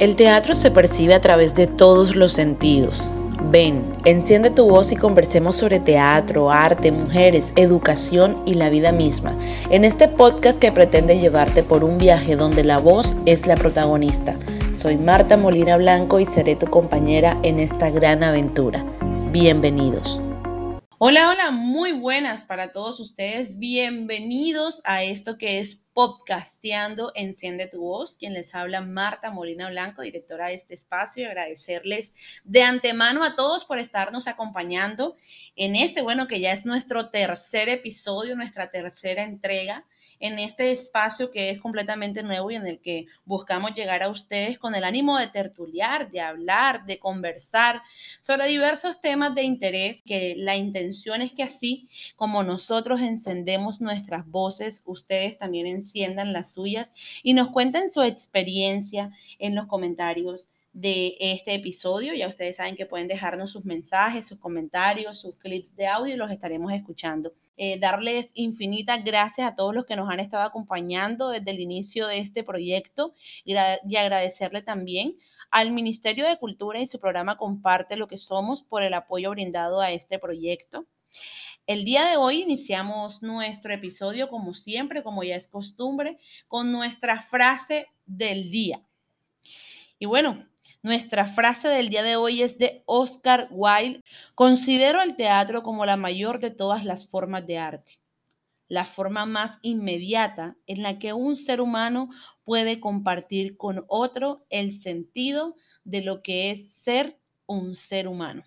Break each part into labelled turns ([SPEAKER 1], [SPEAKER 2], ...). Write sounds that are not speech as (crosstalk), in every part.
[SPEAKER 1] El teatro se percibe a través de todos los sentidos. Ven, enciende tu voz y conversemos sobre teatro, arte, mujeres, educación y la vida misma, en este podcast que pretende llevarte por un viaje donde la voz es la protagonista. Soy Marta Molina Blanco y seré tu compañera en esta gran aventura. Bienvenidos. Hola, hola, muy buenas para todos ustedes. Bienvenidos a esto que es podcasteando Enciende tu voz. Quien les habla Marta Molina Blanco, directora de este espacio, y agradecerles de antemano a todos por estarnos acompañando en este, bueno, que ya es nuestro tercer episodio, nuestra tercera entrega en este espacio que es completamente nuevo y en el que buscamos llegar a ustedes con el ánimo de tertuliar, de hablar, de conversar sobre diversos temas de interés, que la intención es que así como nosotros encendemos nuestras voces, ustedes también enciendan las suyas y nos cuenten su experiencia en los comentarios de este episodio. Ya ustedes saben que pueden dejarnos sus mensajes, sus comentarios, sus clips de audio y los estaremos escuchando. Eh, darles infinitas gracias a todos los que nos han estado acompañando desde el inicio de este proyecto y, y agradecerle también al Ministerio de Cultura y su programa Comparte lo que somos por el apoyo brindado a este proyecto. El día de hoy iniciamos nuestro episodio, como siempre, como ya es costumbre, con nuestra frase del día. Y bueno, nuestra frase del día de hoy es de Oscar Wilde. Considero el teatro como la mayor de todas las formas de arte, la forma más inmediata en la que un ser humano puede compartir con otro el sentido de lo que es ser un ser humano.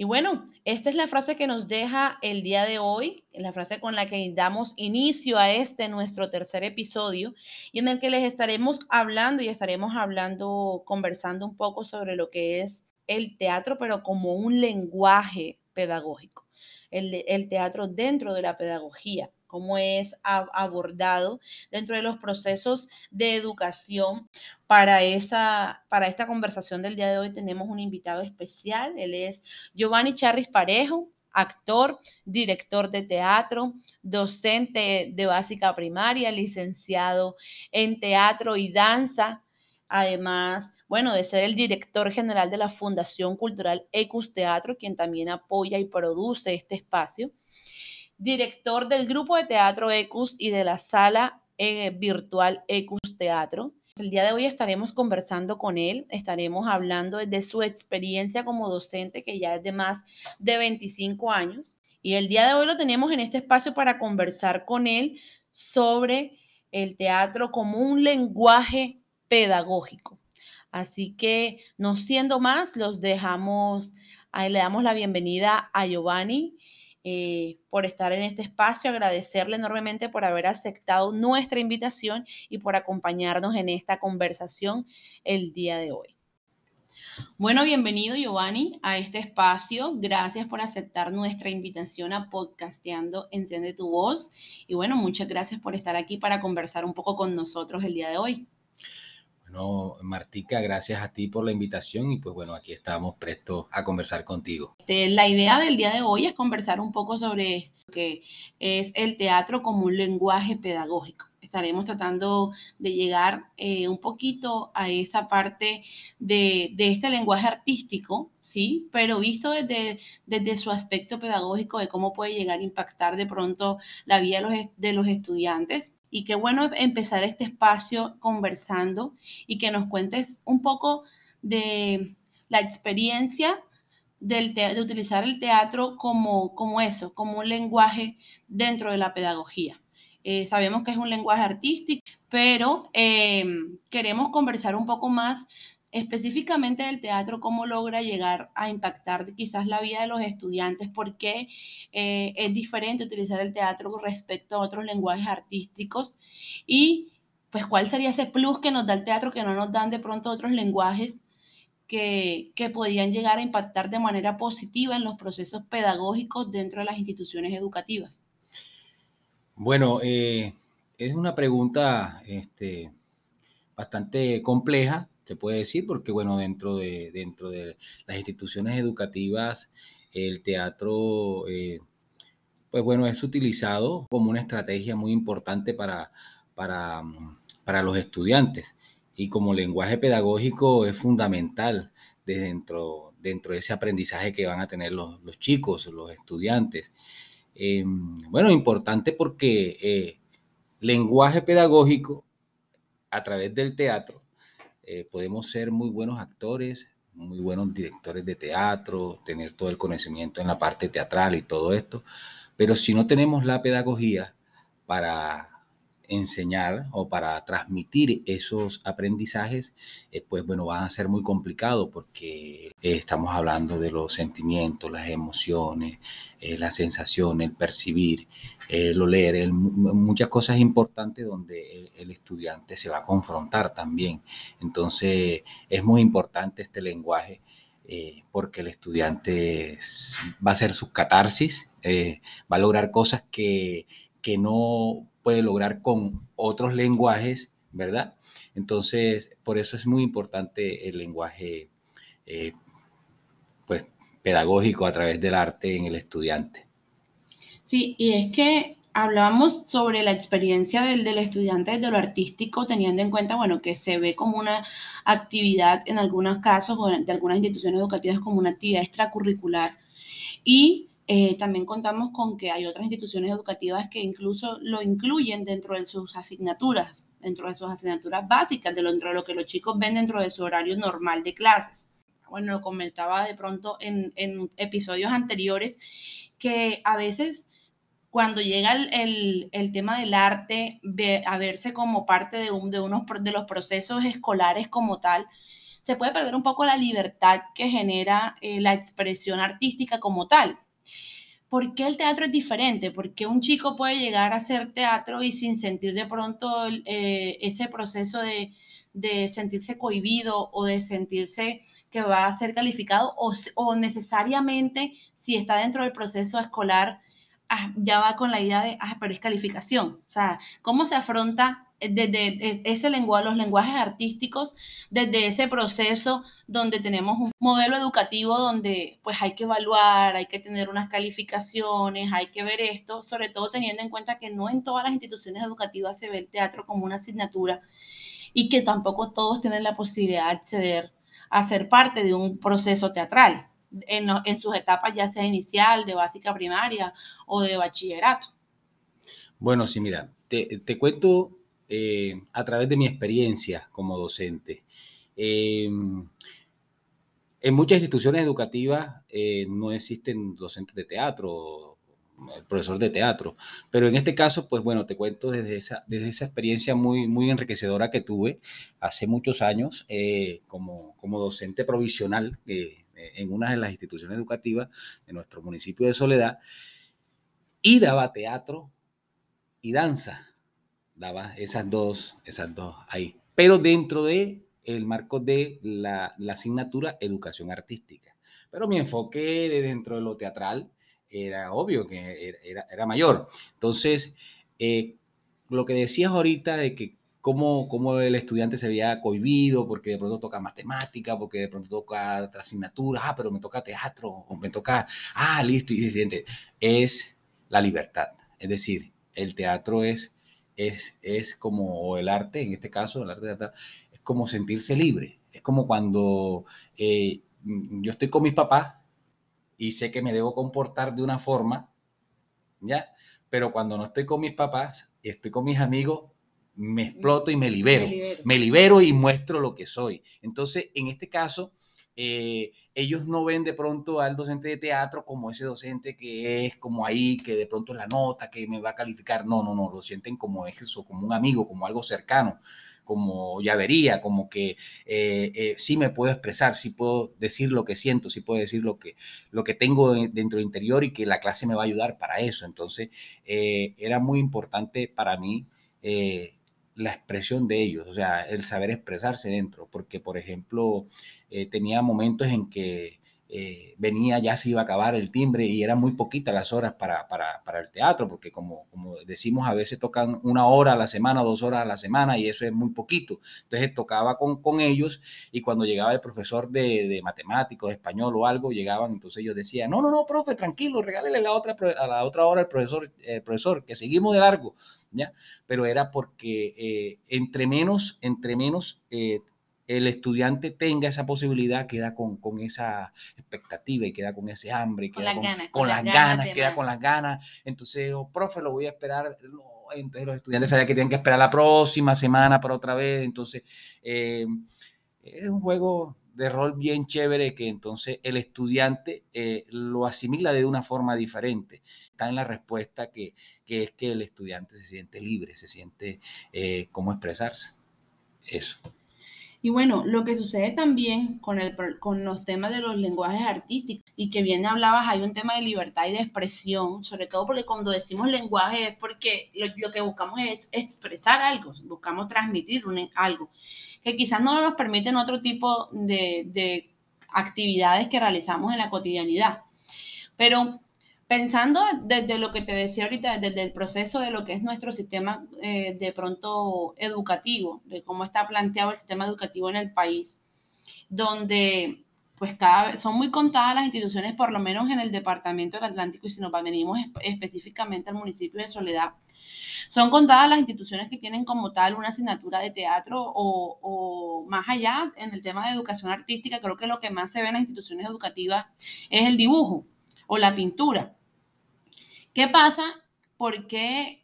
[SPEAKER 1] Y bueno, esta es la frase que nos deja el día de hoy, la frase con la que damos inicio a este nuestro tercer episodio y en el que les estaremos hablando y estaremos hablando, conversando un poco sobre lo que es el teatro, pero como un lenguaje pedagógico, el, el teatro dentro de la pedagogía cómo es abordado dentro de los procesos de educación. Para, esa, para esta conversación del día de hoy tenemos un invitado especial, él es Giovanni Charris Parejo, actor, director de teatro, docente de básica primaria, licenciado en teatro y danza. Además, bueno, de ser el director general de la Fundación Cultural Ecus Teatro, quien también apoya y produce este espacio director del grupo de teatro Ecus y de la sala eh, virtual Ecus Teatro. El día de hoy estaremos conversando con él, estaremos hablando de su experiencia como docente, que ya es de más de 25 años. Y el día de hoy lo tenemos en este espacio para conversar con él sobre el teatro como un lenguaje pedagógico. Así que, no siendo más, los dejamos, le damos la bienvenida a Giovanni. Eh, por estar en este espacio, agradecerle enormemente por haber aceptado nuestra invitación y por acompañarnos en esta conversación el día de hoy. Bueno, bienvenido Giovanni a este espacio. Gracias por aceptar nuestra invitación a podcasteando Enciende tu voz. Y bueno, muchas gracias por estar aquí para conversar un poco con nosotros el día de hoy.
[SPEAKER 2] Bueno, Martica, gracias a ti por la invitación y pues bueno, aquí estamos prestos a conversar contigo.
[SPEAKER 1] Este, la idea del día de hoy es conversar un poco sobre lo que es el teatro como un lenguaje pedagógico. Estaremos tratando de llegar eh, un poquito a esa parte de, este lenguaje artístico, ¿sí? Pero visto desde, desde su aspecto pedagógico de cómo puede llegar a impactar de pronto la vida de los estudiantes y qué bueno empezar este espacio conversando y que nos cuentes un poco de la experiencia del de utilizar el teatro como, como eso, como un lenguaje dentro de la pedagogía. Eh, sabemos que es un lenguaje artístico, pero eh, queremos conversar un poco más específicamente del teatro, cómo logra llegar a impactar quizás la vida de los estudiantes, por qué eh, es diferente utilizar el teatro respecto a otros lenguajes artísticos y pues cuál sería ese plus que nos da el teatro que no nos dan de pronto otros lenguajes que, que podrían llegar a impactar de manera positiva en los procesos pedagógicos dentro de las instituciones educativas.
[SPEAKER 2] Bueno, eh, es una pregunta este, bastante compleja se puede decir, porque bueno, dentro de, dentro de las instituciones educativas, el teatro, eh, pues bueno, es utilizado como una estrategia muy importante para, para, para los estudiantes. y como lenguaje pedagógico es fundamental dentro, dentro de ese aprendizaje que van a tener los, chicos, los estudiantes. Eh, bueno, importante porque eh, lenguaje pedagógico a través del teatro eh, podemos ser muy buenos actores, muy buenos directores de teatro, tener todo el conocimiento en la parte teatral y todo esto, pero si no tenemos la pedagogía para enseñar o para transmitir esos aprendizajes, eh, pues bueno, van a ser muy complicado porque eh, estamos hablando de los sentimientos, las emociones, eh, las sensaciones, el percibir, lo leer, muchas cosas importantes donde el, estudiante se va a confrontar también. Entonces, es muy importante este lenguaje. porque el estudiante va a hacer sus catarsis, va a lograr cosas que, que no puede lograr con otros lenguajes, ¿verdad? Entonces, por eso es muy importante el lenguaje eh, pues, pedagógico a través del arte en el estudiante.
[SPEAKER 1] Sí, y es que hablábamos sobre la experiencia del, del, estudiante de lo artístico, teniendo en cuenta, bueno, que se ve como una actividad en algunos casos o de algunas instituciones educativas como una actividad extracurricular. Y eh, también contamos con que hay otras instituciones educativas que incluso lo incluyen dentro de sus asignaturas, dentro de sus asignaturas básicas, dentro de lo que los chicos ven dentro de su horario normal de clases. Bueno, lo comentaba de pronto en, episodios anteriores que a veces cuando llega el, tema del arte a verse como parte de, un, de los procesos escolares como tal, se puede perder un poco la libertad que genera eh, la expresión artística como tal. ¿Por qué el teatro es diferente? Porque un chico puede llegar a hacer teatro y sin sentir de pronto eh, ese proceso de, sentirse cohibido o de sentirse que va a ser calificado o, necesariamente si está dentro del proceso escolar ah, ya va con la idea de, ah, pero es calificación. O sea, ¿cómo se afronta desde ese lenguaje, los lenguajes artísticos, desde ese proceso donde tenemos un modelo educativo donde pues hay que evaluar, hay que tener unas calificaciones, hay que ver esto, sobre todo teniendo en cuenta que no en todas las instituciones educativas se ve el teatro como una asignatura y que tampoco todos tienen la posibilidad de acceder a ser parte de un proceso teatral en, en sus etapas ya sea inicial, de básica primaria o de bachillerato.
[SPEAKER 2] Bueno, sí, mira, te, te cuento eh, a través de mi experiencia como docente. Em, en muchas instituciones educativas eh, no existen docentes de teatro, el profesor de teatro, pero en este caso, pues bueno, te cuento desde esa, desde esa experiencia muy, muy enriquecedora que tuve hace muchos años eh, como, como docente provisional en una de las instituciones educativas de nuestro municipio de Soledad y daba teatro y danza daba esas dos, esas dos ahí. Pero dentro de el marco de la, asignatura educación artística. Pero mi enfoque de dentro de lo teatral era obvio que era, era, mayor. Entonces, eh, lo que decías ahorita de que cómo, cómo, el estudiante se había cohibido porque de pronto toca matemática, porque de pronto toca otra asignatura, ah, pero me toca teatro, o me toca, ah, listo, y se siente, es la libertad. Es decir, el teatro es es, como el arte, en este caso, el arte teatral, es como sentirse libre. Es como cuando eh, yo estoy con mis papás y sé que me debo comportar de una forma, ¿ya? Pero cuando no estoy con mis papás y estoy con mis amigos, me exploto y me libero. Me libero, me libero y muestro lo que soy. Entonces, en este caso, eh, ellos no ven de pronto al docente de teatro como ese docente que es como ahí, que de pronto es la nota, que me va a calificar. No, no, no, lo sienten como eso, como un amigo, como algo cercano, como llavería, como que eh, eh, sí me puedo expresar, sí puedo decir lo que siento, sí puedo decir lo que, lo que tengo dentro del interior y que la clase me va a ayudar para eso. Entonces, era muy importante para mí la expresión de ellos, o sea, el saber expresarse dentro, porque por ejemplo, eh, tenía momentos en que eh, venía, ya se iba a acabar el timbre y eran muy poquitas las horas para, para, el teatro, porque como, como, decimos, a veces tocan una hora a la semana, dos horas a la semana y eso es muy poquito. Entonces tocaba con, con ellos y cuando llegaba el profesor de, de matemáticos, de español o algo, llegaban, entonces ellos decían, no, no, no, profe, tranquilo, regálele la otra, a la otra hora al profesor, eh, profesor, que seguimos de largo. ¿Ya? Pero era porque eh, entre menos, entre menos el estudiante tenga esa posibilidad, queda con, esa expectativa y queda con ese hambre, queda con, las ganas, queda con las ganas. Entonces, oh, profe, lo voy a esperar. entonces los estudiantes sabían que tienen que esperar la próxima semana para otra vez. Entonces, eh, es un juego de rol bien chévere que entonces el estudiante eh, lo asimila de una forma diferente. Está en la respuesta que, es que el estudiante se siente libre, se siente eh, cómo expresarse. Eso.
[SPEAKER 1] Y bueno, lo que sucede también con, el, con los temas de los lenguajes artísticos y que bien hablabas, hay un tema de libertad y de expresión, sobre todo porque cuando decimos lenguaje es porque lo, que buscamos es expresar algo, buscamos transmitir algo, que quizás no nos permiten otro tipo de, de actividades que realizamos en la cotidianidad. Pero pensando desde lo que te decía ahorita, desde el proceso de lo que es nuestro sistema eh, de pronto educativo, de cómo está planteado el sistema educativo en el país, donde pues cada vez son muy contadas las instituciones, por lo menos en el departamento del Atlántico, y si nos venimos específicamente al municipio de Soledad, son contadas las instituciones que tienen como tal una asignatura de teatro o, o, más allá en el tema de educación artística, creo que lo que más se ve en las instituciones educativas es el dibujo o la pintura. ¿Qué pasa? ¿Por qué,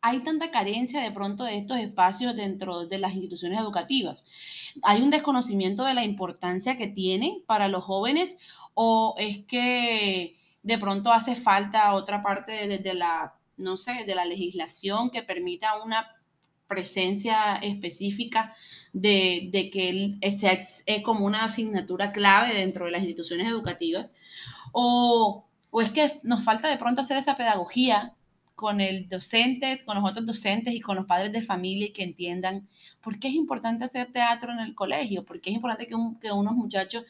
[SPEAKER 1] hay tanta carencia de pronto de estos espacios dentro de las instituciones educativas? ¿Hay un desconocimiento de la importancia que tiene para los jóvenes o es que de pronto hace falta otra parte de, la, no sé, de la legislación que permita una presencia específica de, que sea como una asignatura clave dentro de las instituciones educativas? ¿O o es que nos falta de pronto hacer esa pedagogía con el docente, con los otros docentes y con los padres de familia y que entiendan por qué es importante hacer teatro en el colegio, por qué es importante que, unos muchachos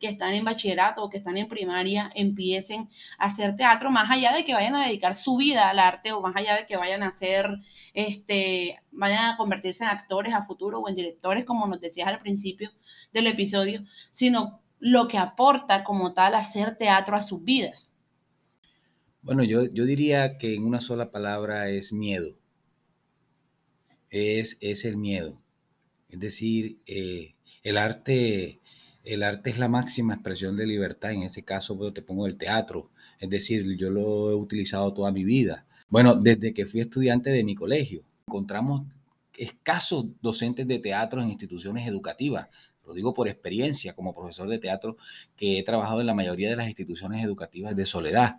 [SPEAKER 1] que están en bachillerato o que están en primaria empiecen a hacer teatro, más allá de que vayan a dedicar su vida al arte o más allá de que vayan a hacer, este, vayan a convertirse en actores a futuro o en directores, como nos decías al principio del episodio, sino lo que aporta como tal hacer teatro a sus vidas.
[SPEAKER 2] Bueno, yo, yo diría que en una sola palabra es miedo. Es, es el miedo. Es decir, eh, el arte, el arte es la máxima expresión de libertad. En ese caso, te pongo el teatro. Es decir, yo lo he utilizado toda mi vida. Bueno, desde que fui estudiante de mi colegio, encontramos escasos docentes de teatro en instituciones educativas. Lo digo por experiencia como profesor de teatro que he trabajado en la mayoría de las instituciones educativas de Soledad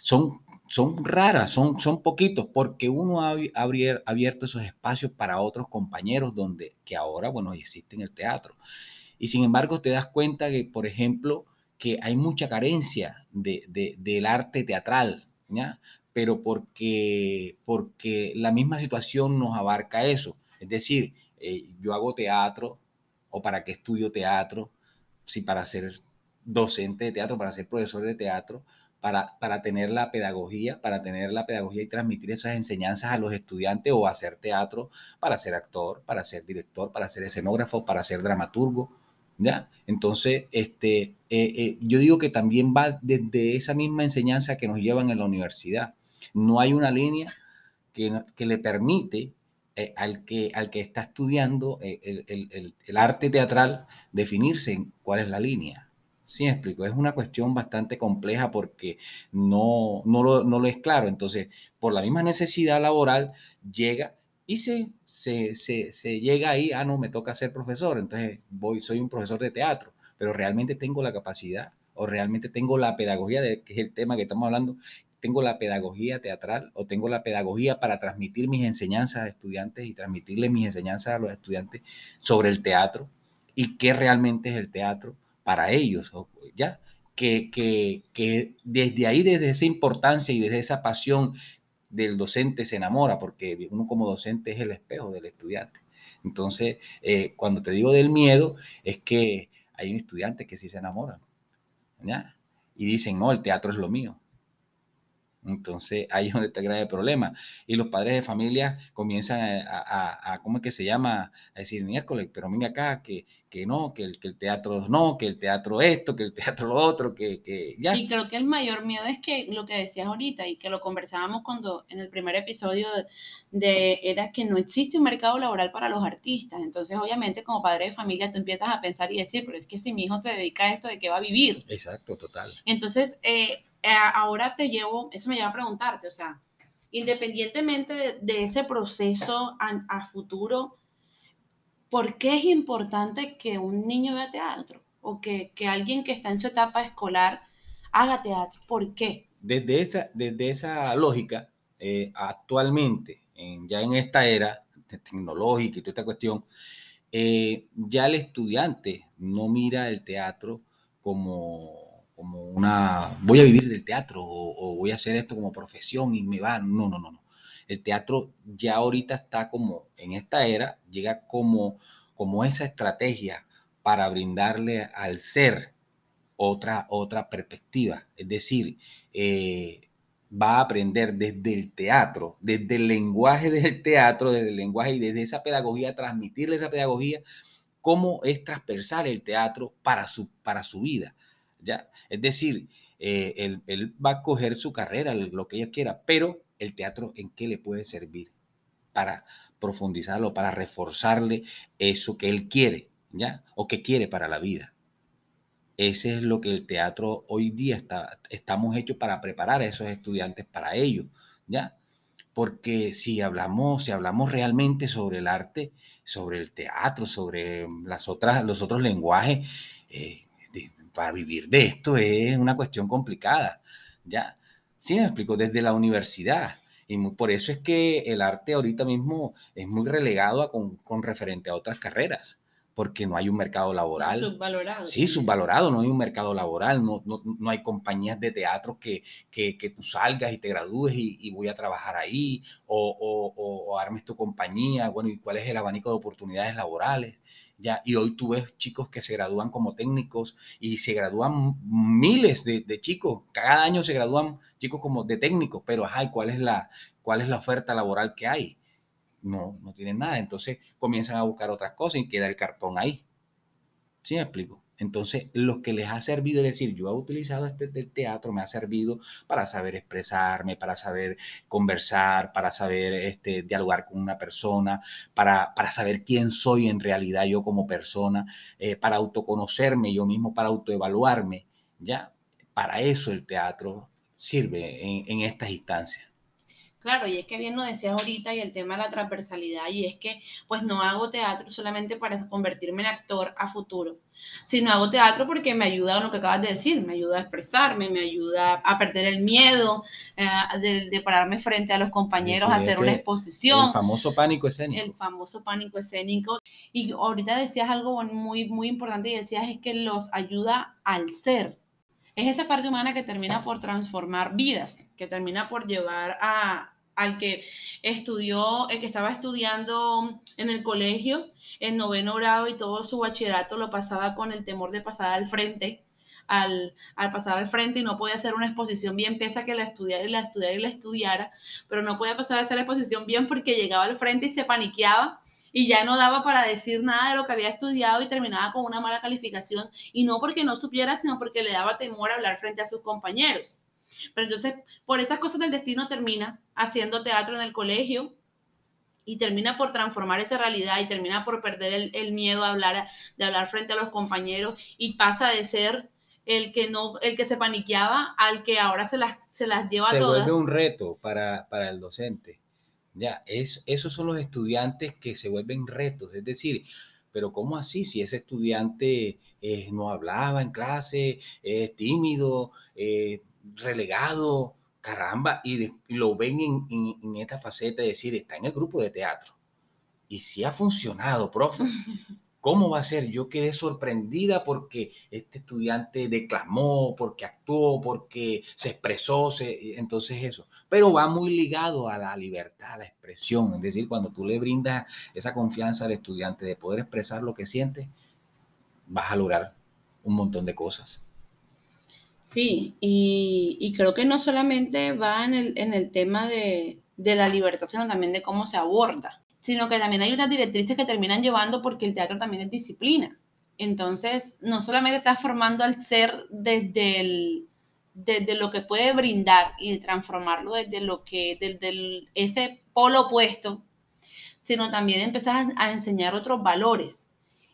[SPEAKER 2] son, son raras, son, son poquitos, porque uno ha abierto esos espacios para otros compañeros donde, que ahora, bueno, existen el teatro. Y sin embargo, te das cuenta que, por ejemplo, que hay mucha carencia de, del arte teatral, ¿ya? pero porque, porque la misma situación nos abarca eso. Es decir, eh, yo hago teatro, o para qué estudio teatro, si para ser docente de teatro, para ser profesor de teatro, para, tener la pedagogía, para tener la pedagogía y transmitir esas enseñanzas a los estudiantes o hacer teatro, para ser actor, para ser director, para ser escenógrafo, para ser dramaturgo. ¿Ya? Entonces, este, eh, eh, yo digo que también va desde esa misma enseñanza que nos llevan en la universidad. No hay una línea que, le permite eh, al, que, al que está estudiando el, el, arte teatral definirse en cuál es la línea. Sí, explico. Es una cuestión bastante compleja porque no, no, lo, es claro. Entonces, por la misma necesidad laboral, llega y se, se, llega ahí, ah, no, me toca ser profesor, entonces voy, soy un profesor de teatro, pero realmente tengo la capacidad o realmente tengo la pedagogía, de, que es el tema que estamos hablando, tengo la pedagogía teatral o tengo la pedagogía para transmitir mis enseñanzas a estudiantes y transmitirle mis enseñanzas a los estudiantes sobre el teatro y qué realmente es el teatro para ellos, ¿ya? Que, que, desde ahí, desde esa importancia y desde esa pasión del docente se enamora, porque uno como docente es el espejo del estudiante. Entonces, eh, cuando te digo del miedo, es que hay estudiantes que sí se enamoran, ¿ya? Y dicen, no, el teatro es lo mío. Entonces ahí es donde está el grave problema. Y los padres de familia comienzan a, ¿cómo es que se llama? A decir, miércoles, pero mira acá, que, que no, que el, que el teatro no, que el teatro esto, que el teatro lo otro, que, que ya.
[SPEAKER 1] Y creo que el mayor miedo es que lo que decías ahorita y que lo conversábamos cuando en el primer episodio de, era que no existe un mercado laboral para los artistas. Entonces, obviamente, como padre de familia, tú empiezas a pensar y decir, pero es que si mi hijo se dedica a esto, ¿de qué va a vivir?
[SPEAKER 2] Exacto, total.
[SPEAKER 1] Entonces, eh, eh, ahora te llevo, eso me lleva a preguntarte, o sea, independientemente de, ese proceso a, futuro, ¿por qué es importante que un niño vea teatro? O que, alguien que está en su etapa escolar haga teatro. ¿Por qué?
[SPEAKER 2] Desde esa, desde esa lógica, eh, actualmente, ya en esta era tecnológica y toda esta cuestión, eh, ya el estudiante no mira el teatro como como una, voy a vivir del teatro o, voy a hacer esto como profesión y me va, no, no, no, no. El teatro ya ahorita está como, en esta era, llega como, como esa estrategia para brindarle al ser otra, otra perspectiva. Es decir, eh, va a aprender desde el teatro, desde el lenguaje del teatro, desde el lenguaje y desde esa pedagogía, transmitirle esa pedagogía, cómo es transversal el teatro para su, para su vida. Es decir, eh, él, va a coger su carrera, lo que ella quiera, pero el teatro en qué le puede servir para profundizarlo, para reforzarle eso que él quiere, ¿ya? O que quiere para la vida. Ese es lo que el teatro hoy día está, estamos hechos para preparar a esos estudiantes para ello, ¿ya? Porque si hablamos, si hablamos realmente sobre el arte, sobre el teatro, sobre las otras, los otros lenguajes, eh, para vivir de esto es una cuestión complicada, ¿ya? Sí, me explico, desde la universidad. Y por eso es que el arte ahorita mismo es muy relegado con, con referente a otras carreras porque no hay un mercado laboral.
[SPEAKER 1] Subvalorado.
[SPEAKER 2] Sí, subvalorado, no hay un mercado laboral, no, no, no hay compañías de teatro que, que, que, tú salgas y te gradúes y, y voy a trabajar ahí, o, o, o, armes tu compañía, bueno, ¿y cuál es el abanico de oportunidades laborales? Ya, y hoy tú ves chicos que se gradúan como técnicos y se gradúan miles de, de chicos, cada año se gradúan chicos como de técnicos, pero ajá, ¿cuál es la, cuál es la oferta laboral que hay? No, no tienen nada. Entonces comienzan a buscar otras cosas y queda el cartón ahí. ¿Sí me explico? Entonces, lo que les ha servido, es decir, yo he utilizado este teatro, me ha servido para saber expresarme, para saber conversar, para saber este, dialogar con una persona, para, para saber quién soy en realidad yo como persona, eh, para autoconocerme yo mismo, para autoevaluarme, ¿ya? Para eso el teatro sirve en, en estas instancias.
[SPEAKER 1] Claro, y es que bien lo decías ahorita y el tema de la transversalidad, y es que pues no hago teatro solamente para convertirme en actor a futuro, sino hago teatro porque me ayuda a lo que acabas de decir, me ayuda a expresarme, me ayuda a perder el miedo eh, de, pararme frente a los compañeros, a hacer una exposición.
[SPEAKER 2] El famoso pánico escénico.
[SPEAKER 1] El famoso pánico escénico. Y ahorita decías algo muy, muy importante y decías es que los ayuda al ser, es esa parte humana que termina por transformar vidas, que termina por llevar a, al que estudió, el que estaba estudiando en el colegio, en noveno grado y todo su bachillerato lo pasaba con el temor de pasar al frente, al, al, pasar al frente y no podía hacer una exposición bien, pese a que la estudiara y la estudiara y la estudiara, pero no podía pasar a hacer la exposición bien porque llegaba al frente y se paniqueaba y ya no daba para decir nada de lo que había estudiado y terminaba con una mala calificación y no porque no supiera, sino porque le daba temor hablar frente a sus compañeros. Pero entonces, por esas cosas del destino termina haciendo teatro en el colegio y termina por transformar esa realidad y termina por perder el, miedo a hablar, de hablar frente a los compañeros y pasa de ser el que no, el que se paniqueaba al que ahora se las, se las lleva
[SPEAKER 2] a
[SPEAKER 1] todas.
[SPEAKER 2] Se vuelve un reto para, para el docente ya, es, esos son los estudiantes que se vuelven retos, es decir, pero ¿cómo así? Si ese estudiante eh, no hablaba en clase, es tímido, eh, relegado, caramba, y, lo ven en, en, esta faceta de decir, está en el grupo de teatro. Y si ha funcionado, profe. (laughs) ¿Cómo va a ser? Yo quedé sorprendida porque este estudiante declamó, porque actuó, porque se expresó, se, entonces eso. Pero va muy ligado a la libertad, a la expresión. Es decir, cuando tú le brindas esa confianza al estudiante de poder expresar lo que siente, vas a lograr un montón de cosas.
[SPEAKER 1] Sí, y, creo que no solamente va en el, en el tema de, de la libertad, sino también de cómo se aborda, sino que también hay unas directrices que terminan llevando porque el teatro también es disciplina. Entonces, no solamente estás formando al ser desde, el, desde lo que puede brindar y transformarlo desde lo que, desde ese polo opuesto, sino también empezás a, enseñar otros valores.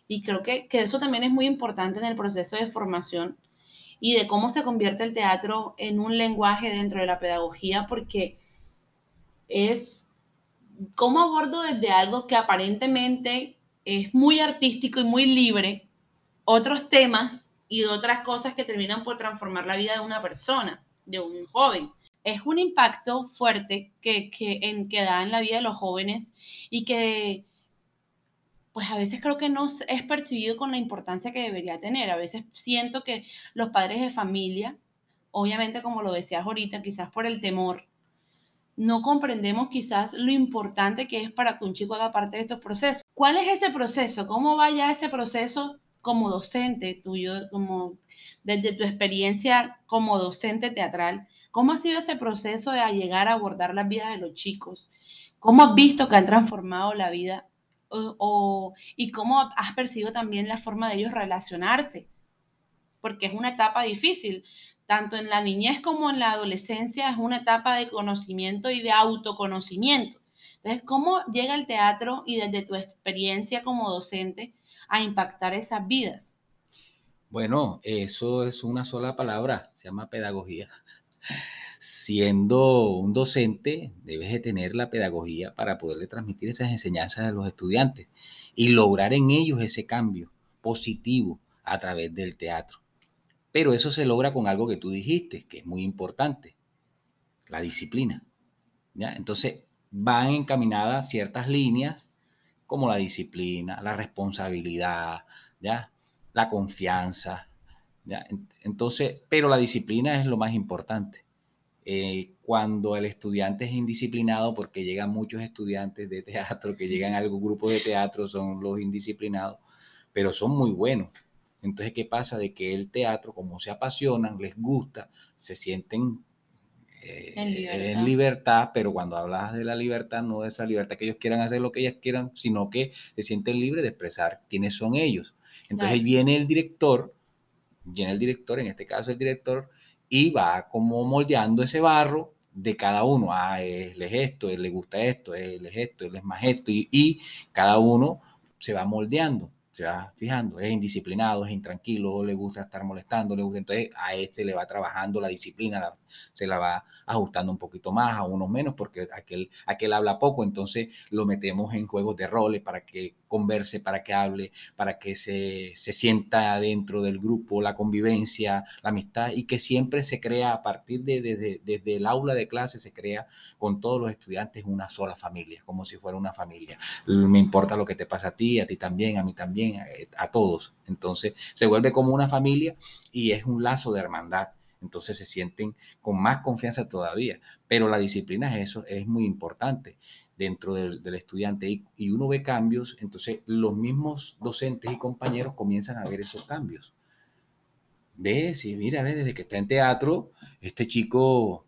[SPEAKER 1] Y creo que, que eso también es muy importante en el proceso de formación y de cómo se convierte el teatro en un lenguaje dentro de la pedagogía, porque es cómo abordo desde algo que aparentemente es muy artístico y muy libre otros temas y otras cosas que terminan por transformar la vida de una persona, de un joven. Es un impacto fuerte que, que, en, que da en la vida de los jóvenes y que pues a veces creo que no es percibido con la importancia que debería tener. A veces siento que los padres de familia, obviamente como lo decías ahorita, quizás por el temor, no comprendemos quizás lo importante que es para que un chico haga parte de estos procesos. ¿Cuál es ese proceso? ¿Cómo va ya ese proceso como docente tuyo, como desde tu experiencia como docente teatral? ¿Cómo ha sido ese proceso de llegar a abordar la vida de los chicos? ¿Cómo has visto que han transformado la vida y cómo has percibido también la forma de ellos relacionarse, porque es una etapa difícil, tanto en la niñez como en la adolescencia, es una etapa de conocimiento y de autoconocimiento. Entonces, ¿cómo llega el teatro y desde tu experiencia como docente a impactar esas vidas?
[SPEAKER 2] Bueno, eso es una sola palabra, se llama pedagogía siendo un docente, debes de tener la pedagogía para poderle transmitir esas enseñanzas a los estudiantes y lograr en ellos ese cambio positivo a través del teatro. Pero eso se logra con algo que tú dijiste, que es muy importante, la disciplina. ¿ya? Entonces, van encaminadas ciertas líneas como la disciplina, la responsabilidad, ¿ya? la confianza. ¿ya? Entonces, pero la disciplina es lo más importante. Eh, cuando el estudiante es indisciplinado, porque llegan muchos estudiantes de teatro que llegan a algún grupo de teatro, son los indisciplinados, pero son muy buenos. Entonces, ¿qué pasa? De que el teatro, como se apasionan, les gusta, se sienten eh, en, libertad. pero cuando hablas de la libertad, no de esa libertad que ellos quieran hacer lo que ellas quieran, sino que se sienten libres de expresar quiénes son ellos. Entonces viene el director, viene el director, en este caso el director, y va como moldeando ese barro de cada uno. Ah, él es esto, él le gusta esto, él es esto, él es más esto, y, y cada uno se va moldeando se va fijando, es indisciplinado, es intranquilo, le gusta estar molestando, le gusta, entonces a este le va trabajando la disciplina, se la va ajustando un poquito más, a uno menos, porque aquel, aquel habla poco, entonces lo metemos en juegos de roles para que converse, para que hable, para que se, se sienta dentro del grupo, la convivencia, la amistad, y que siempre se crea a partir de desde, desde el aula de clase, se crea con todos los estudiantes una sola familia, como si fuera una familia. Me importa lo que te pasa a ti, a ti también, a mí también eh, a, todos. Entonces se vuelve como una familia y es un lazo de hermandad. Entonces se sienten con más confianza todavía. Pero la disciplina es eso, es muy importante dentro del, estudiante y, uno ve cambios, entonces los mismos docentes y compañeros comienzan a ver esos cambios. Ve, si mira, ve, desde que está en teatro, este chico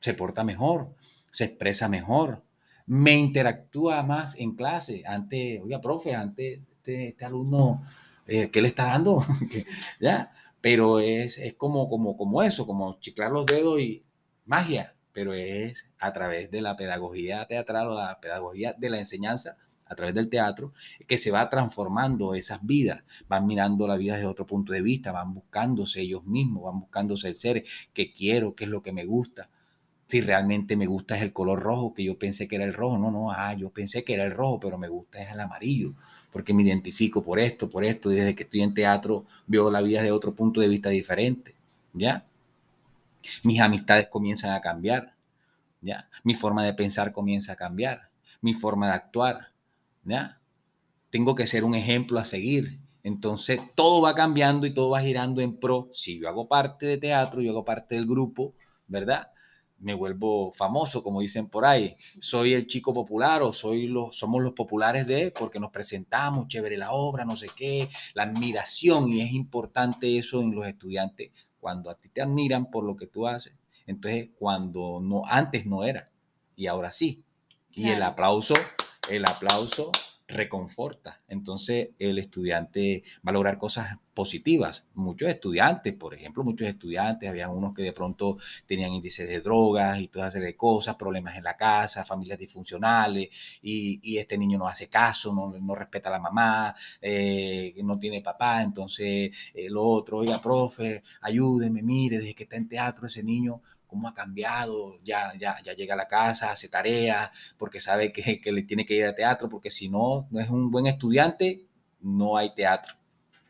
[SPEAKER 2] se porta mejor, se expresa mejor, me interactúa más en clase. Antes, oiga, profe, antes este, este, alumno, eh, ¿qué le está dando? (laughs) ¿Ya? Pero es, es como, como, como eso, como chiclar los dedos y magia, pero es a través de la pedagogía teatral o la pedagogía de la enseñanza a través del teatro, que se va transformando esas vidas, van mirando la vida desde otro punto de vista, van buscándose ellos mismos, van buscándose el ser, qué quiero, qué es lo que me gusta, si realmente me gusta es el color rojo, que yo pensé que era el rojo, no, no, ah, yo pensé que era el rojo, pero me gusta es el amarillo, porque me identifico por esto, por esto, desde que estoy en teatro veo la vida de otro punto de vista diferente, ¿ya? Mis amistades comienzan a cambiar, ¿ya? Mi forma de pensar comienza a cambiar, mi forma de actuar, ¿ya? Tengo que ser un ejemplo a seguir. Entonces todo va cambiando y todo va girando en pro. Si yo hago parte de teatro, yo hago parte del grupo, ¿verdad? Me vuelvo famoso, como dicen por ahí. Soy el chico popular o soy los, somos los populares de porque nos presentamos, chévere la obra, no sé qué, la admiración y es importante eso en los estudiantes. Cuando a ti te admiran por lo que tú haces, entonces cuando no antes no era y ahora sí. Y el aplauso, el aplauso reconforta. Entonces el estudiante va a lograr cosas positivas. Muchos estudiantes, por ejemplo, muchos estudiantes, había unos que de pronto tenían índices de drogas y toda serie de cosas, problemas en la casa, familias disfuncionales, y, este niño no hace caso, no, respeta a la mamá, eh, no tiene papá, entonces el otro, oiga, profe, ayúdeme, mire, desde que está en teatro ese niño cómo ha cambiado, ya, ya, ya llega a la casa, hace tareas, porque sabe que, que le tiene que ir al teatro, porque si no, no es un buen estudiante, no hay teatro,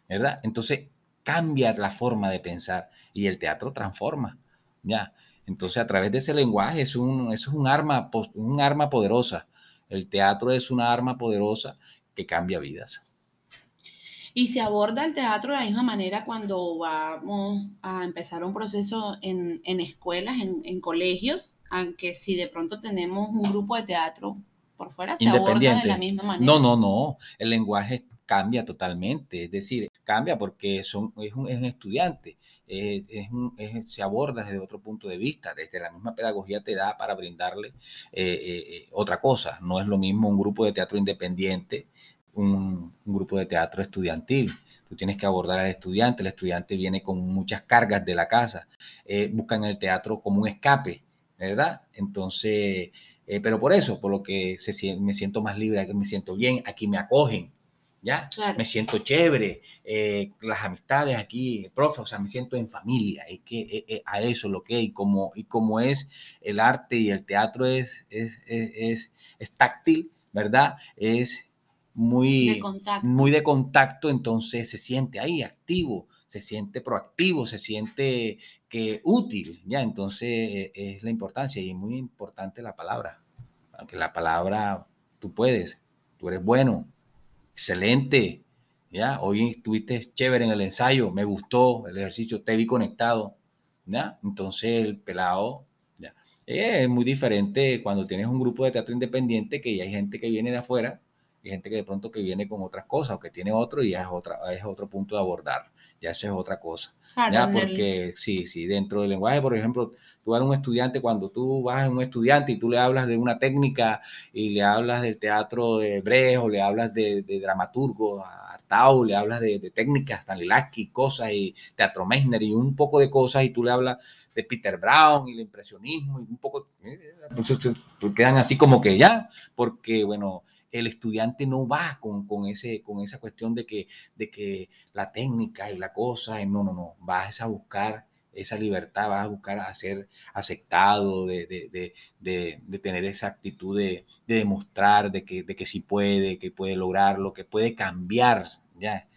[SPEAKER 2] ¿verdad? Entonces cambia la forma de pensar y el teatro transforma, ¿ya? Entonces a través de ese lenguaje es un, es un, arma, un arma poderosa. El teatro es una arma poderosa que cambia vidas.
[SPEAKER 1] Y se aborda el teatro de la misma manera cuando vamos a empezar un proceso en, escuelas, en, colegios, aunque si de pronto tenemos un grupo de teatro por fuera, se aborda de la misma manera.
[SPEAKER 2] No, no, no. El lenguaje cambia totalmente. Es decir, cambia porque son, es, un, estudiante. se aborda desde otro punto de vista, desde la misma pedagogía te da para brindarle eh, eh, eh, otra cosa. No es lo mismo un grupo de teatro independiente un, grupo de teatro estudiantil. Tú tienes que abordar al estudiante, el estudiante viene con muchas cargas de la casa, eh, buscan el teatro como un escape, ¿verdad? Entonces, eh, pero por eso, por lo que se, me siento más libre, aquí me siento bien, aquí me acogen, ¿ya? Me siento chévere, eh, las amistades aquí, profe, o sea, me siento en familia, y que a eso lo que, y como, y como es el arte y el teatro es, es, es, es táctil, ¿verdad? Es muy de, muy de contacto, entonces se siente ahí activo, se siente proactivo, se siente que útil, ¿ya? Entonces es la importancia y es muy importante la palabra, aunque la palabra tú puedes, tú eres bueno, excelente, ¿ya? Hoy estuviste chévere en el ensayo, me gustó el ejercicio, te vi conectado, ¿ya? Entonces el pelado, ¿ya? Es muy diferente cuando tienes un grupo de teatro independiente que hay gente que viene de afuera y gente que de pronto que viene con otras cosas o que tiene otro y ya es, otra, es otro punto de abordar. Ya eso es otra cosa. ya, porque sí, sí, dentro del lenguaje, por ejemplo, tú eres un estudiante, cuando tú vas a un estudiante y tú le hablas de una técnica y le hablas del teatro de Brecht o le hablas de, de dramaturgo, Artau, le hablas de, de técnicas, Stanislavski, cosas y Teatro Messner y un poco de cosas y tú le hablas de Peter Brown y el impresionismo y un poco, eh, pues, quedan así como que ya, porque bueno, el estudiante no va con, ese, con esa cuestión de que, de que la técnica y la cosa, no, no, no, vas a buscar esa libertad, vas a buscar a ser aceptado, de, tener esa actitud de, demostrar de que, de que sí puede, que puede lograrlo, que puede cambiar, ya.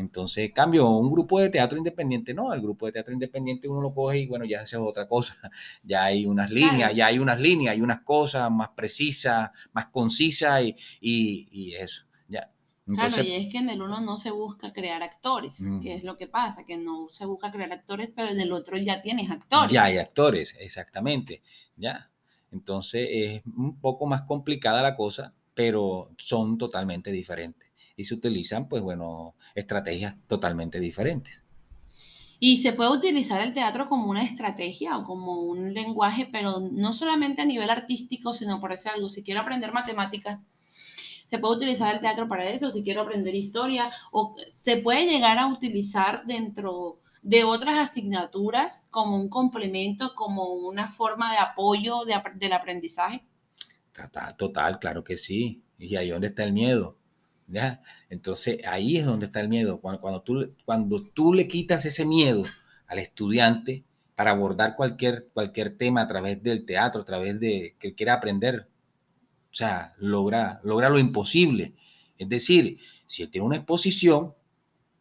[SPEAKER 2] Entonces, cambio, un grupo de teatro independiente, no, el grupo de teatro independiente uno lo coge y bueno, ya hace otra cosa, (laughs) ya hay unas líneas, ya hay unas líneas, hay unas cosas más precisas, más concisas y, eso, ya.
[SPEAKER 1] claro, y es que en el uno no se busca crear actores, que es lo que pasa, que no se busca crear actores, pero en el otro ya tienes actores.
[SPEAKER 2] Ya hay actores, exactamente, ya. Entonces es un poco más complicada la cosa, pero son totalmente diferentes y se utilizan, pues bueno, estrategias totalmente diferentes.
[SPEAKER 1] Y se puede utilizar el teatro como una estrategia o como un lenguaje, pero no solamente a nivel artístico, sino por decir algo, si quiero aprender matemáticas, se puede utilizar el teatro para eso, si quiero aprender historia, o se puede llegar a utilizar dentro de otras asignaturas como un complemento, como una forma de apoyo del aprendizaje.
[SPEAKER 2] Total, total, claro que sí. Y ahí donde está el miedo. ¿Ya? Entonces ahí es donde está el miedo. Cuando, tú, cuando tú le quitas ese miedo al estudiante para abordar cualquier, cualquier tema a través del teatro, a través de que quiera aprender, o sea, logra, logra lo imposible. Es decir, si él tiene una exposición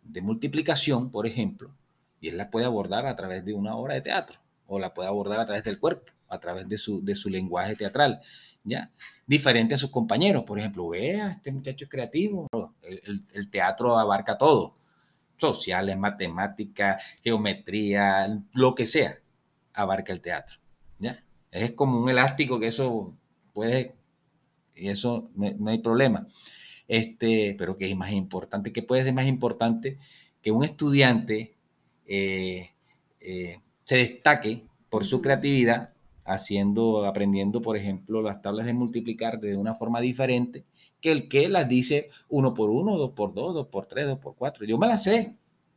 [SPEAKER 2] de multiplicación, por ejemplo, y él la puede abordar a través de una obra de teatro, o la puede abordar a través del cuerpo, a través de su, de su lenguaje teatral. ¿Ya? Diferente a sus compañeros. Por ejemplo, vea, este muchacho es creativo. El, teatro abarca todo. Sociales, matemáticas, geometría, lo que sea, abarca el teatro, ¿ya? Es como un elástico que eso puede, y eso no, hay problema. Este, pero que es más importante, que puede ser más importante que un estudiante eh, eh, se destaque por su creatividad, haciendo, aprendiendo, por ejemplo, las tablas de multiplicar de una forma diferente que el que las dice uno por uno, dos por dos, dos por tres, dos por cuatro. Yo me las sé,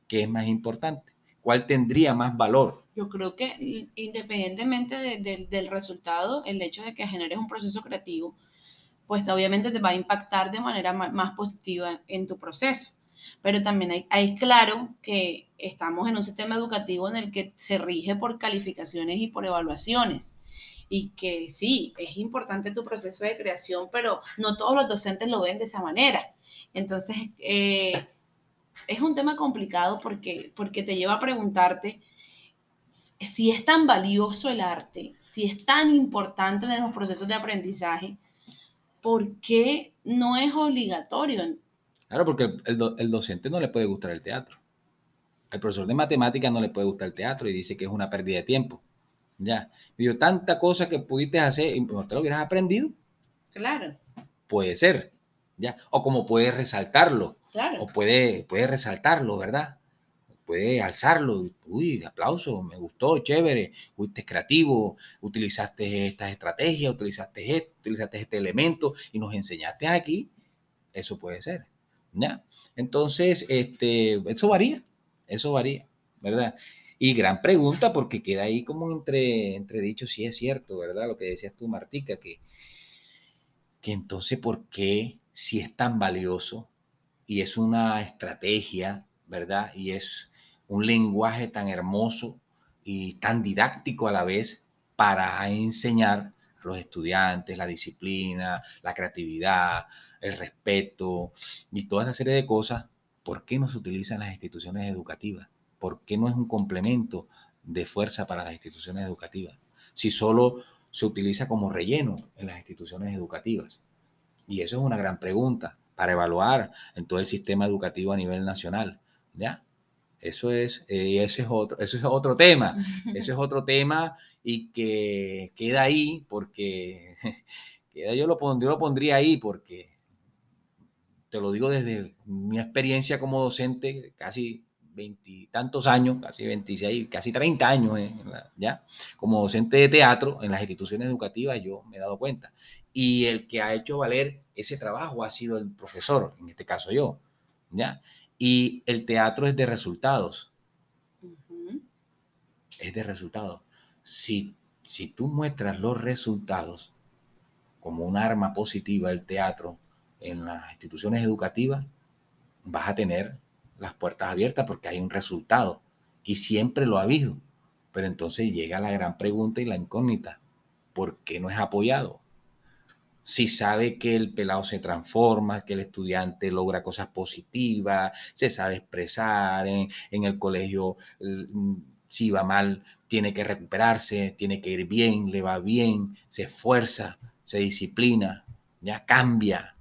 [SPEAKER 2] que es más importante. ¿Cuál tendría más valor?
[SPEAKER 1] Yo creo que independientemente del resultado, el hecho de que generes un proceso creativo, pues obviamente te va a impactar de manera más, positiva en tu proceso. Pero también hay, hay, claro que estamos en un sistema educativo en el que se rige por calificaciones y por evaluaciones y que sí, es importante tu proceso de creación, pero no todos los docentes lo ven de esa manera. Entonces, eh, es un tema complicado porque, porque te lleva a preguntarte si es tan valioso el arte, si es tan importante en los procesos de aprendizaje, ¿por qué no es obligatorio?
[SPEAKER 2] Claro, porque el, el docente no le puede gustar el teatro. El profesor de matemáticas no le puede gustar el teatro y dice que es una pérdida de tiempo. Ya. Digo, tanta cosa que pudiste hacer y no te lo hubieras aprendido.
[SPEAKER 1] Claro.
[SPEAKER 2] Puede ser. ¿Ya? O como puedes resaltarlo.
[SPEAKER 1] Claro.
[SPEAKER 2] O puede, puede resaltarlo, ¿verdad? Puede alzarlo. Uy, aplauso, me gustó, chévere. Fuiste creativo, utilizaste estas estrategias, utilizaste esto, utilizaste este elemento y nos enseñaste aquí. Eso puede ser. ¿Ya? Entonces, este, eso varía. Eso varía, ¿verdad? Y gran pregunta porque queda ahí como entre, entre dicho si es cierto, ¿verdad? Lo que decías tú, Martica, que, que entonces, ¿por qué si es tan valioso y es una estrategia, ¿verdad? Y es un lenguaje tan hermoso y tan didáctico a la vez para enseñar a los estudiantes la disciplina, la creatividad, el respeto y toda esa serie de cosas, ¿por qué no se utilizan las instituciones educativas? ¿Por qué no es un complemento de fuerza para las instituciones educativas? Si solo se utiliza como relleno en las instituciones educativas. Y eso es una gran pregunta para evaluar en todo el sistema educativo a nivel nacional. ¿Ya? Eso es, eh, ese es otro, eso es otro tema. (laughs) Eso es otro tema y que queda ahí porque (laughs) queda, yo, lo pondría, yo lo pondría ahí porque te lo digo desde mi experiencia como docente, casi veintitantos años, casi 26, casi 30 años eh, ya, como docente de teatro en las instituciones educativas, yo me he dado cuenta. Y el que ha hecho valer ese trabajo ha sido el profesor, en este caso yo, ¿ya? Y el teatro es de resultados. Es de resultados. Si, si tú muestras los resultados como un arma positiva del teatro en las instituciones educativas, vas a tener las puertas abiertas porque hay un resultado y siempre lo ha habido. Pero entonces llega la gran pregunta y la incógnita. ¿Por qué no es apoyado? Si sabe que el pelado se transforma, que el estudiante logra cosas positivas, se sabe expresar en, el colegio, mm, si va mal, tiene que recuperarse, tiene que ir bien, le va bien, se esfuerza, se disciplina, ya cambia,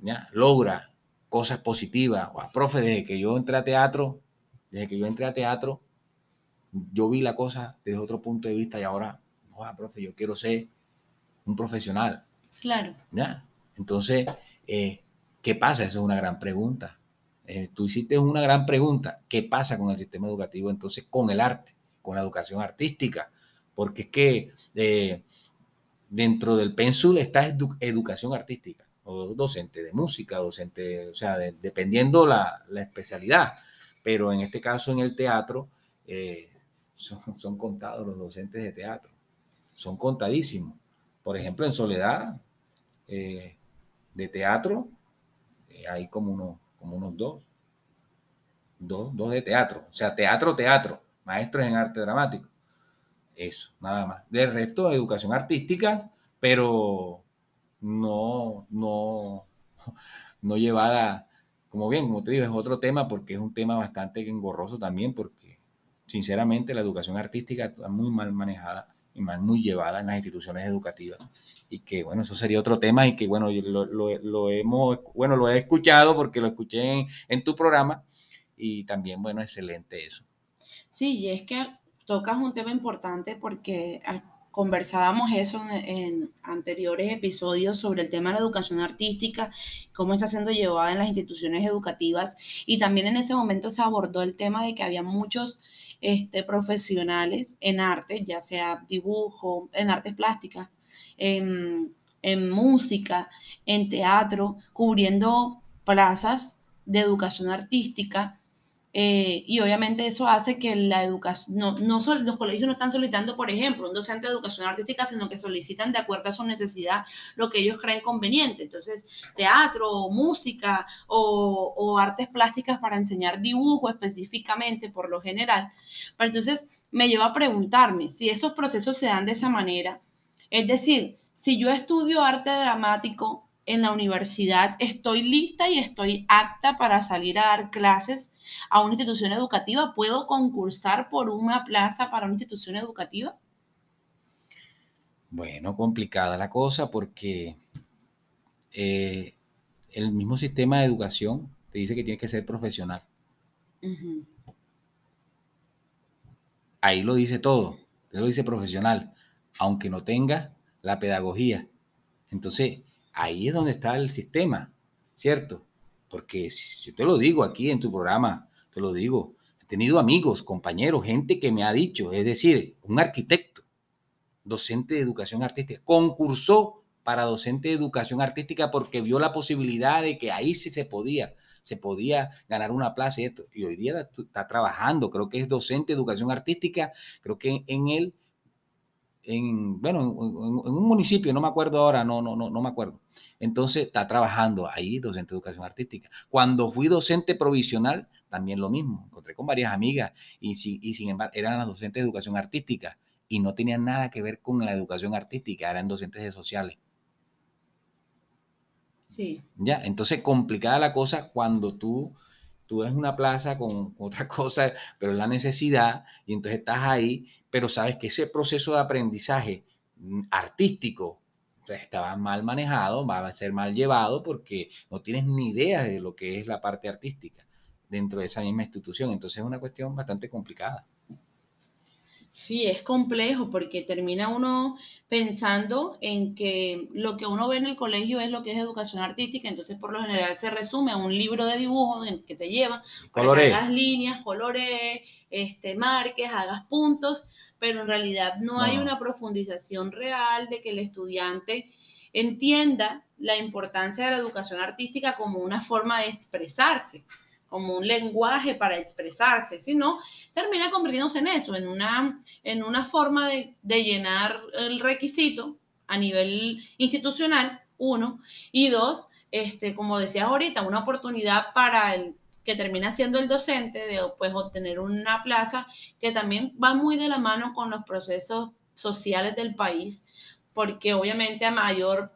[SPEAKER 2] ya logra cosas positivas. O profe, desde que yo entré a teatro, desde que yo entré a teatro, yo vi la cosa desde otro punto de vista y ahora, no, profe, yo quiero ser un profesional.
[SPEAKER 1] Claro.
[SPEAKER 2] ¿Ya? Entonces, eh, ¿qué pasa? Esa es una gran pregunta. Eh, tú hiciste una gran pregunta. ¿Qué pasa con el sistema educativo entonces con el arte, con la educación artística? Porque es que eh, dentro del pensul está educación artística o docente de música, docente, o sea, dependiendo la, la, especialidad. Pero en este caso, en el teatro, eh, son, contados los docentes de teatro. Son contadísimos. Por ejemplo, en Soledad, eh, de teatro, eh, hay como, uno, como unos dos, dos. Dos de teatro. O sea, teatro, teatro. Maestros en arte dramático. Eso, nada más. Del resto, educación artística, pero no, no, (laughs) no llevada, como bien, como te digo, es otro tema porque es un tema bastante engorroso también porque sinceramente la educación artística está muy mal manejada y mal muy llevada en las instituciones educativas y que bueno, eso sería otro tema y que bueno, lo, lo, hemos, bueno, lo he escuchado porque lo escuché en, en tu programa y también bueno, excelente eso.
[SPEAKER 1] Sí, y es que tocas un tema importante porque conversábamos eso en, anteriores episodios sobre el tema de la educación artística, cómo está siendo llevada en las instituciones educativas y también en ese momento se abordó el tema de que había muchos este, profesionales en arte, ya sea dibujo, en artes plásticas, en, en música, en teatro, cubriendo plazas de educación artística eh, y obviamente eso hace que la educación, no, no los colegios no están solicitando, por ejemplo, un docente de educación artística, sino que solicitan de acuerdo a su necesidad lo que ellos creen conveniente. Entonces, teatro, música o, o artes plásticas para enseñar dibujo específicamente, por lo general. Pero entonces me lleva a preguntarme si esos procesos se dan de esa manera. Es decir, si yo estudio arte dramático en la universidad, estoy lista y estoy apta para salir a dar clases a una institución educativa. ¿Puedo concursar por una plaza para una institución educativa?
[SPEAKER 2] Bueno, complicada la cosa porque eh, el mismo sistema de educación te dice que tienes que ser profesional. Ahí lo dice todo, te lo dice profesional, aunque no tenga la pedagogía. Entonces, ahí es donde está el sistema, ¿cierto? Porque si yo te lo digo aquí en tu programa, te lo digo, he tenido amigos, compañeros, gente que me ha dicho, es decir, un arquitecto, docente de educación artística, concursó para docente de educación artística porque vio la posibilidad de que ahí sí se podía, se podía ganar una plaza y esto. Y hoy día está trabajando, creo que es docente de educación artística, creo que en él en, bueno, en, un municipio, no me acuerdo ahora, no, no, no, no me acuerdo. Entonces está trabajando ahí, docente de educación artística. Cuando fui docente provisional, también lo mismo. Encontré con varias amigas y, y sin embargo eran las docentes de educación artística y no tenían nada que ver con la educación artística, eran docentes de sociales. Sí. Ya, entonces complicada la cosa cuando tú tú ves una plaza con (laughs) otra cosa, pero es la necesidad, y entonces estás ahí, pero sabes que ese proceso de aprendizaje mm, artístico estaba mal manejado, va a ser mal llevado porque no tienes ni idea de lo que es la parte artística dentro de esa misma institución. Entonces es una cuestión bastante complicada.
[SPEAKER 1] Sí, es complejo porque termina uno pensando en que lo que uno ve en el colegio es lo que es educación artística, entonces por lo general se resume a un libro de dibujo en que te lleva para que hagas líneas, colores, este, marques, hagas puntos, pero en realidad no, hay una profundización real de que el estudiante entienda la importancia de la educación artística como una forma de expresarse como un lenguaje para expresarse, sino termina convirtiéndose en eso, en una, en una forma de, llenar el requisito a nivel institucional, uno, y dos, este, como decías ahorita, una oportunidad para el que termina siendo el docente de pues, obtener una plaza que también va muy de la mano con los procesos sociales del país, porque obviamente a mayor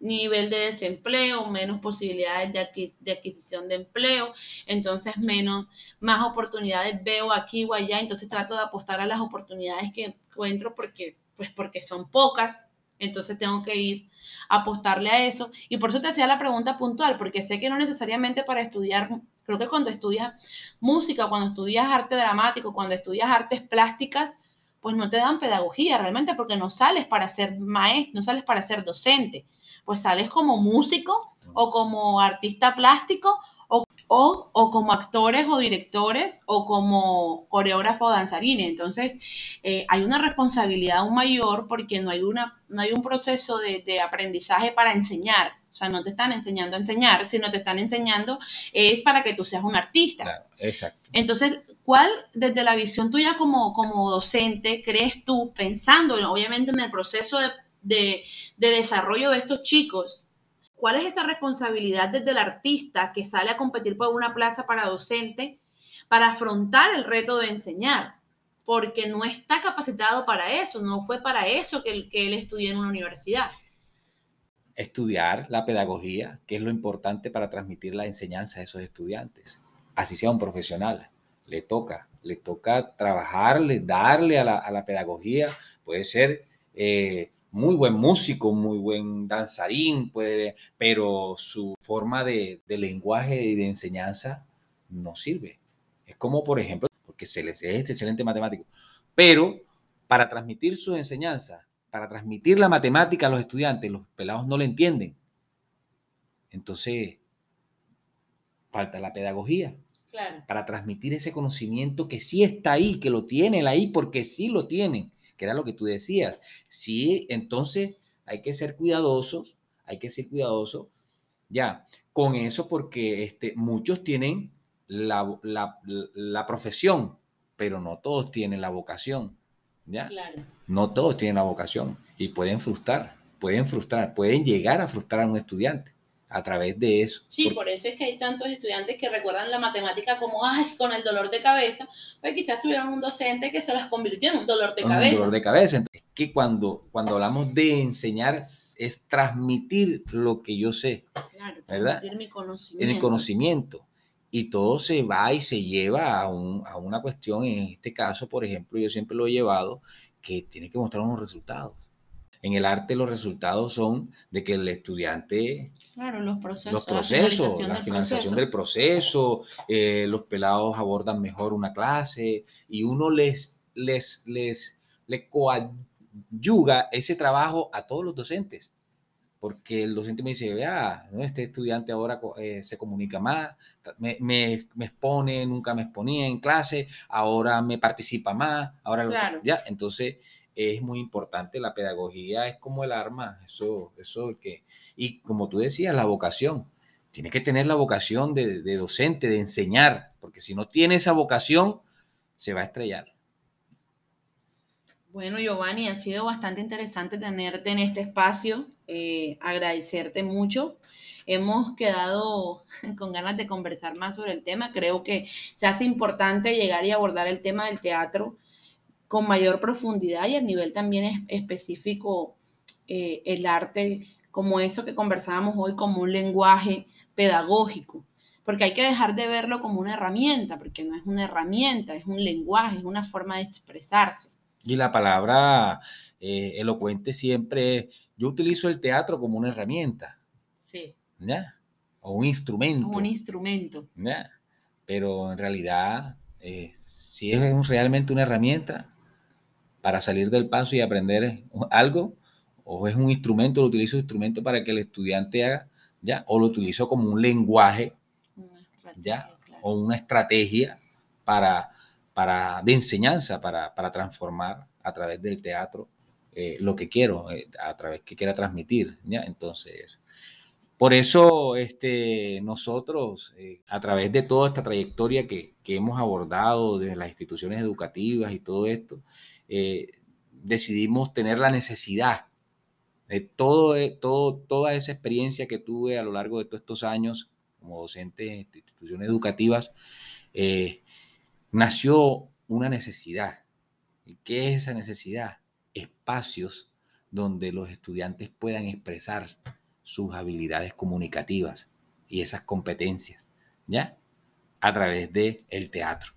[SPEAKER 1] nivel de desempleo, menos posibilidades de, adquisición de empleo, entonces menos, más oportunidades veo aquí o allá, entonces trato de apostar a las oportunidades que encuentro porque, pues porque son pocas, entonces tengo que ir a apostarle a eso. Y por eso te hacía la pregunta puntual, porque sé que no necesariamente para estudiar, creo que cuando estudias música, cuando estudias arte dramático, cuando estudias artes plásticas, pues no te dan pedagogía realmente porque no sales para ser maestro, no sales para ser docente pues sales como músico o como artista plástico o, o, como actores o directores o como coreógrafo o danzarines. Entonces, eh, hay una responsabilidad aún mayor porque no hay, una, no hay un proceso de, de aprendizaje para enseñar. O sea, no te están enseñando a enseñar, sino te están enseñando es para que tú seas un artista. Claro,
[SPEAKER 2] exacto.
[SPEAKER 1] Entonces, ¿cuál, desde la visión tuya como, como docente, crees tú, pensando obviamente en el proceso de de, desarrollo de estos chicos. ¿Cuál es esa responsabilidad desde el artista que sale a competir por una plaza para docente para afrontar el reto de enseñar? Porque no está capacitado para eso, no fue para eso que, que él estudió en una universidad.
[SPEAKER 2] Estudiar la pedagogía, que es lo importante para transmitir la enseñanza a esos estudiantes. Así sea un profesional, le toca, le toca trabajarle, darle a la, pedagogía, puede ser eh, muy buen músico, muy buen danzarín, puede, pero su forma de, lenguaje y de enseñanza no sirve. Es como, por ejemplo, porque se les es excelente matemático, pero para transmitir su enseñanza para transmitir la matemática a los estudiantes, los pelados no le entienden. Entonces, falta la pedagogía. Para transmitir ese conocimiento que sí está ahí, que lo tienen ahí porque sí lo tienen, que era lo que tú decías. Sí, entonces hay que ser cuidadosos, hay que ser cuidadosos, ya, con eso porque este, muchos tienen la, la profesión, pero no todos tienen la vocación. ¿Ya? No todos tienen la vocación y pueden frustrar, pueden frustrar, pueden llegar a frustrar a un estudiante a través de eso.
[SPEAKER 1] Sí, por eso es que hay tantos estudiantes que recuerdan la matemática como, ay, con el dolor de cabeza, pues quizás tuvieron un docente que se las convirtió en un dolor de cabeza.
[SPEAKER 2] Un dolor de cabeza. Entonces, es que cuando, cuando hablamos de enseñar es transmitir lo que yo sé, claro, ¿verdad?
[SPEAKER 1] mi conocimiento.
[SPEAKER 2] El conocimiento. Y todo se va y se lleva a, un, a una cuestión, en este caso, por ejemplo, yo siempre lo he llevado, que tiene que mostrar unos resultados. En el arte los resultados son de que el estudiante
[SPEAKER 1] Claro, los procesos.
[SPEAKER 2] Los procesos, la, financiación del proceso, eh, los pelados abordan mejor una clase y uno les, les, les, les coadyuga ese trabajo a todos los docentes. Porque el docente me dice, vea, este estudiante ahora eh, se comunica más, me, me, me, expone, nunca me exponía en clase, ahora me participa más, ahora claro. ya, entonces es muy importante. La pedagogía es como el arma, eso, eso que, y como tú decías, la vocación. Tiene que tener la vocación de, docente, de enseñar, porque si no tiene esa vocación, se va a estrellar.
[SPEAKER 1] Bueno, Giovanni, ha sido bastante interesante tenerte en este espacio, eh, agradecerte mucho. Hemos quedado (laughs) con ganas de conversar más sobre el tema. Creo que se hace importante llegar y abordar el tema del teatro con mayor profundidad y a nivel también específico eh, el arte como eso que conversábamos hoy, como un lenguaje pedagógico, porque hay que dejar de verlo como una herramienta, porque no es una herramienta, es un lenguaje, es una forma de expresarse.
[SPEAKER 2] Y la palabra eh, elocuente siempre, yo utilizo el teatro como una herramienta.
[SPEAKER 1] Sí.
[SPEAKER 2] ¿Ya? O un instrumento.
[SPEAKER 1] Como un instrumento.
[SPEAKER 2] ¿Ya? Pero en realidad, eh, si es realmente una herramienta, para salir del paso y aprender algo, o es un instrumento, lo utilizo un instrumento para que el estudiante haga, ¿ya? O lo utilizo como un lenguaje, ¿ya? O una estrategia para, para, de enseñanza, para, para transformar a través del teatro eh, lo que quiero, eh, a través que quiera transmitir, ¿ya? Entonces, por eso este, nosotros, eh, a través de toda esta trayectoria que, que, hemos abordado desde las instituciones educativas y todo esto, decidimos tener la necesidad de todo, todo, toda esa experiencia que tuve a lo largo de todos estos años como docente en instituciones educativas, nació una necesidad. ¿Y qué es esa necesidad? Espacios donde los estudiantes puedan expresar sus habilidades comunicativas y esas competencias, ¿ya? A través del el teatro.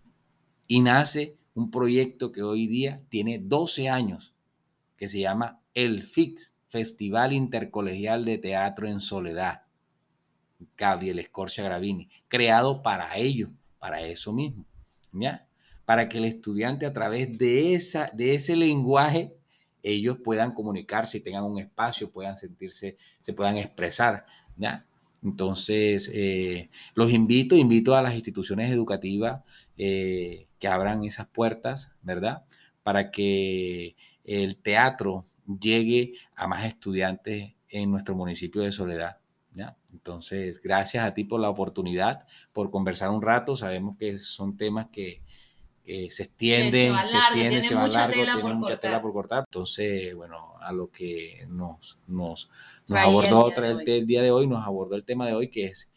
[SPEAKER 2] Y nace un proyecto que hoy día tiene 12 años, que se llama el FIX, Festival Intercolegial de Teatro en Soledad. Gabriel Escorcia Gravini, creado para ello, para eso mismo, Para que el estudiante a través de, esa, de ese lenguaje ellos puedan comunicarse, tengan un espacio, puedan sentirse, se puedan expresar, ¿ya? Entonces, eh, los invito, invito a las instituciones educativas eh, que abran esas puertas, ¿verdad? Para que el teatro llegue a más estudiantes en nuestro municipio de Soledad. ¿Ya? Entonces, gracias a ti por la oportunidad, por conversar un rato. Sabemos que son temas que, se extienden, se, extienden, se van largo, tienen mucha tela por cortar. Entonces, bueno, a lo que nos, nos, nos abordó el, el, día de hoy, nos abordó el tema de hoy, que es,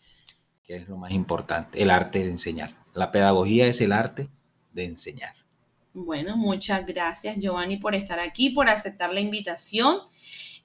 [SPEAKER 2] que es lo más importante, el arte de enseñar. La pedagogía es el arte de enseñar.
[SPEAKER 1] Bueno, muchas gracias Giovanni por estar aquí, por aceptar la invitación.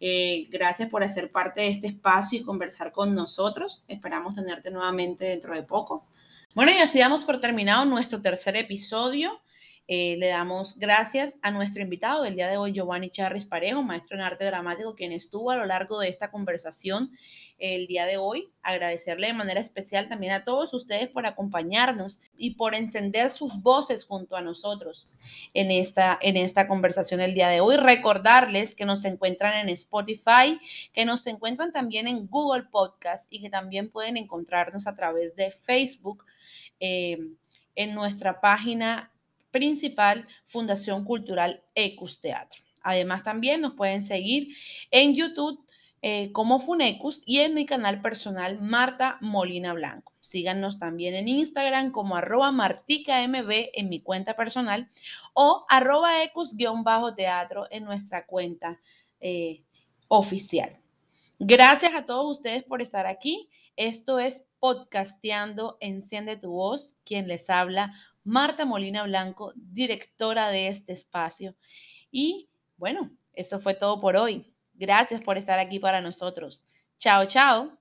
[SPEAKER 1] Eh, gracias por hacer parte de este espacio y conversar con nosotros. Esperamos tenerte nuevamente dentro de poco. Bueno, y así damos por terminado nuestro tercer episodio. Eh, le damos gracias a nuestro invitado del día de hoy, Giovanni Charris Parejo, maestro en arte dramático, quien estuvo a lo largo de esta conversación el día de hoy. Agradecerle de manera especial también a todos ustedes por acompañarnos y por encender sus voces junto a nosotros en esta, en esta conversación el día de hoy. Recordarles que nos encuentran en Spotify, que nos encuentran también en Google Podcast y que también pueden encontrarnos a través de Facebook eh, en nuestra página principal Fundación Cultural Ecus Teatro. Además, también nos pueden seguir en YouTube eh, como Funecus y en mi canal personal Marta Molina Blanco. Síganos también en Instagram como arroba marticamb en mi cuenta personal o arroba ecus-teatro en nuestra cuenta eh, oficial. Gracias a todos ustedes por estar aquí. Esto es Podcasteando Enciende tu Voz, quien les habla, Marta Molina Blanco, directora de este espacio. Y bueno, eso fue todo por hoy. Gracias por estar aquí para nosotros. Chao, chao.